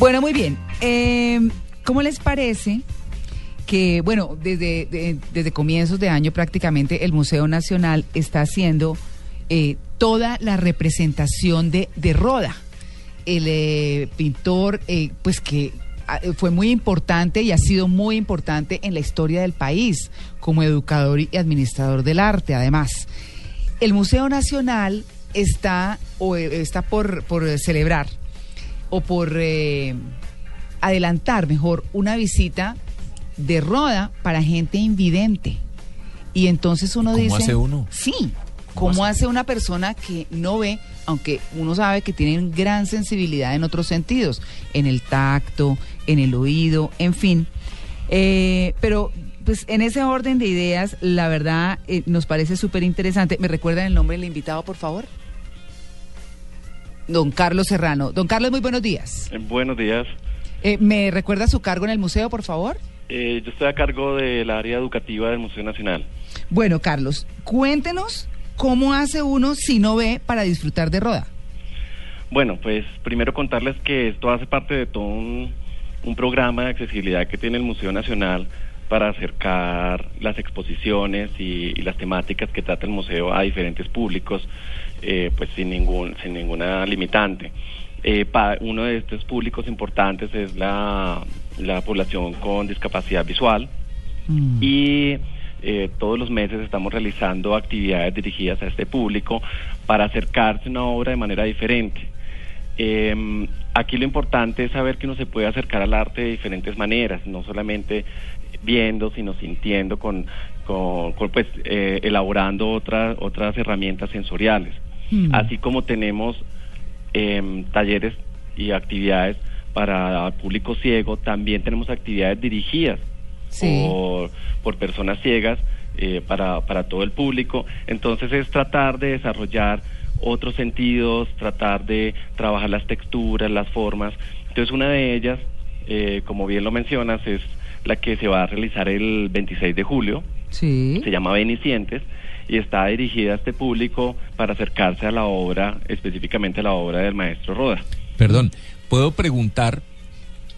Bueno, muy bien. Eh, ¿Cómo les parece que, bueno, desde, de- desde comienzos de año prácticamente el Museo Nacional está haciendo eh, toda la representación de, de Roda, el eh, pintor, eh, pues que ah, fue muy importante y ha sido muy importante en la historia del país como educador y administrador del arte, además. El Museo Nacional está, o, eh, está por, por celebrar o por eh, adelantar mejor una visita de roda para gente invidente. Y entonces uno ¿Cómo dice... hace uno? Sí, ¿cómo hace una persona que no ve, aunque uno sabe que tienen gran sensibilidad en otros sentidos, en el tacto, en el oído, en fin? Eh, pero pues en ese orden de ideas, la verdad eh, nos parece súper interesante. ¿Me recuerdan el nombre del invitado, por favor? Don Carlos Serrano. Don Carlos, muy buenos días. Eh, Buenos días. Eh, ¿Me recuerda su cargo en el museo, por favor? Eh, yo estoy a cargo del área educativa del Museo Nacional. Bueno, Carlos, cuéntenos cómo hace uno si no ve para disfrutar de Roda. Bueno, pues primero contarles que esto hace parte de todo un, un programa de accesibilidad que tiene el Museo Nacional para acercar las exposiciones y, y las temáticas que trata el museo a diferentes públicos, eh, pues sin ningún sin ninguna limitante. Eh, pa- uno de estos públicos importantes es la, la población con discapacidad visual. y eh, todos los meses estamos realizando actividades dirigidas a este público para acercarse a una obra de manera diferente. Eh, aquí lo importante es saber que uno se puede acercar al arte de diferentes maneras, no solamente viendo, sino sintiendo, con, con, con, pues, eh, elaborando otras otras herramientas sensoriales. Mm. Así como tenemos em, talleres y actividades para público ciego, también tenemos actividades dirigidas Sí. por, por personas ciegas eh, para, para todo el público. Entonces es tratar de desarrollar otros sentidos, tratar de trabajar las texturas, las formas. Entonces una de ellas, eh, como bien lo mencionas, es la que se va a realizar el 26 de julio Sí. se llama Benicientes y está dirigida a este público para acercarse a la obra, específicamente a la obra del maestro Roda. Perdón, ¿puedo preguntar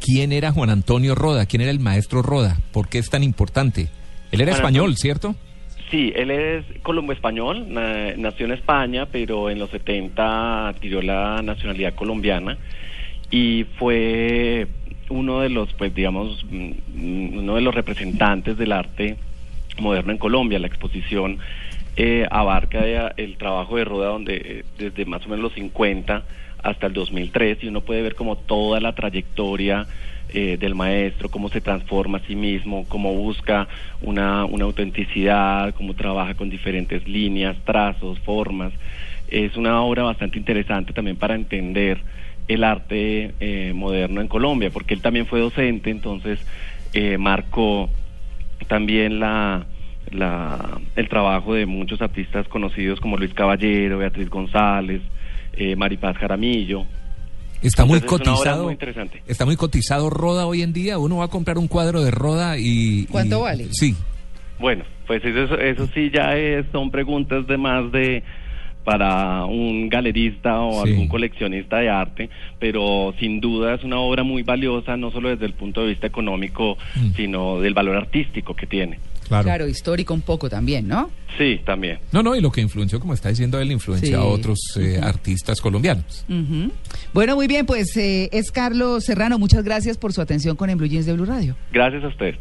quién era Juan Antonio Roda? ¿Quién era el maestro Roda? ¿Por qué es tan importante? Él era Juan español, Antonio- ¿cierto? Sí, él es colombo-español, na- nació en España, pero en los 70 adquirió la nacionalidad colombiana y fue uno de los, pues digamos, mm, uno de los representantes del arte moderno en Colombia. La exposición eh, abarca el trabajo de Roda donde eh, desde más o menos los 50 hasta el 2003 y uno puede ver como toda la trayectoria eh, del maestro, cómo se transforma a sí mismo, cómo busca una, una autenticidad, cómo trabaja con diferentes líneas, trazos, formas. Es una obra bastante interesante también para entender el arte eh, moderno en Colombia, porque él también fue docente, entonces eh, marcó también la, la, el trabajo de muchos artistas conocidos como Luis Caballero, Beatriz González, eh, Maripaz Jaramillo. Está muy es cotizado. muy interesante. Está muy cotizado Roda hoy en día. Uno va a comprar un cuadro de Roda y. ¿Cuánto y- vale? Sí. Bueno, pues eso, eso sí ya es- son preguntas de más de para un galerista o Sí. algún coleccionista de arte, pero sin duda es una obra muy valiosa, no solo desde el punto de vista económico, Mm. sino del valor artístico que tiene. Claro. Claro, histórico un poco también, ¿no? Sí, también. No, no, y lo que influenció, como está diciendo él, influencia Sí. a otros eh, artistas colombianos. Ujú. Bueno, muy bien, pues eh, es Carlos Serrano. Muchas gracias por su atención con En Blue Jeans de Blue Radio. Gracias a usted.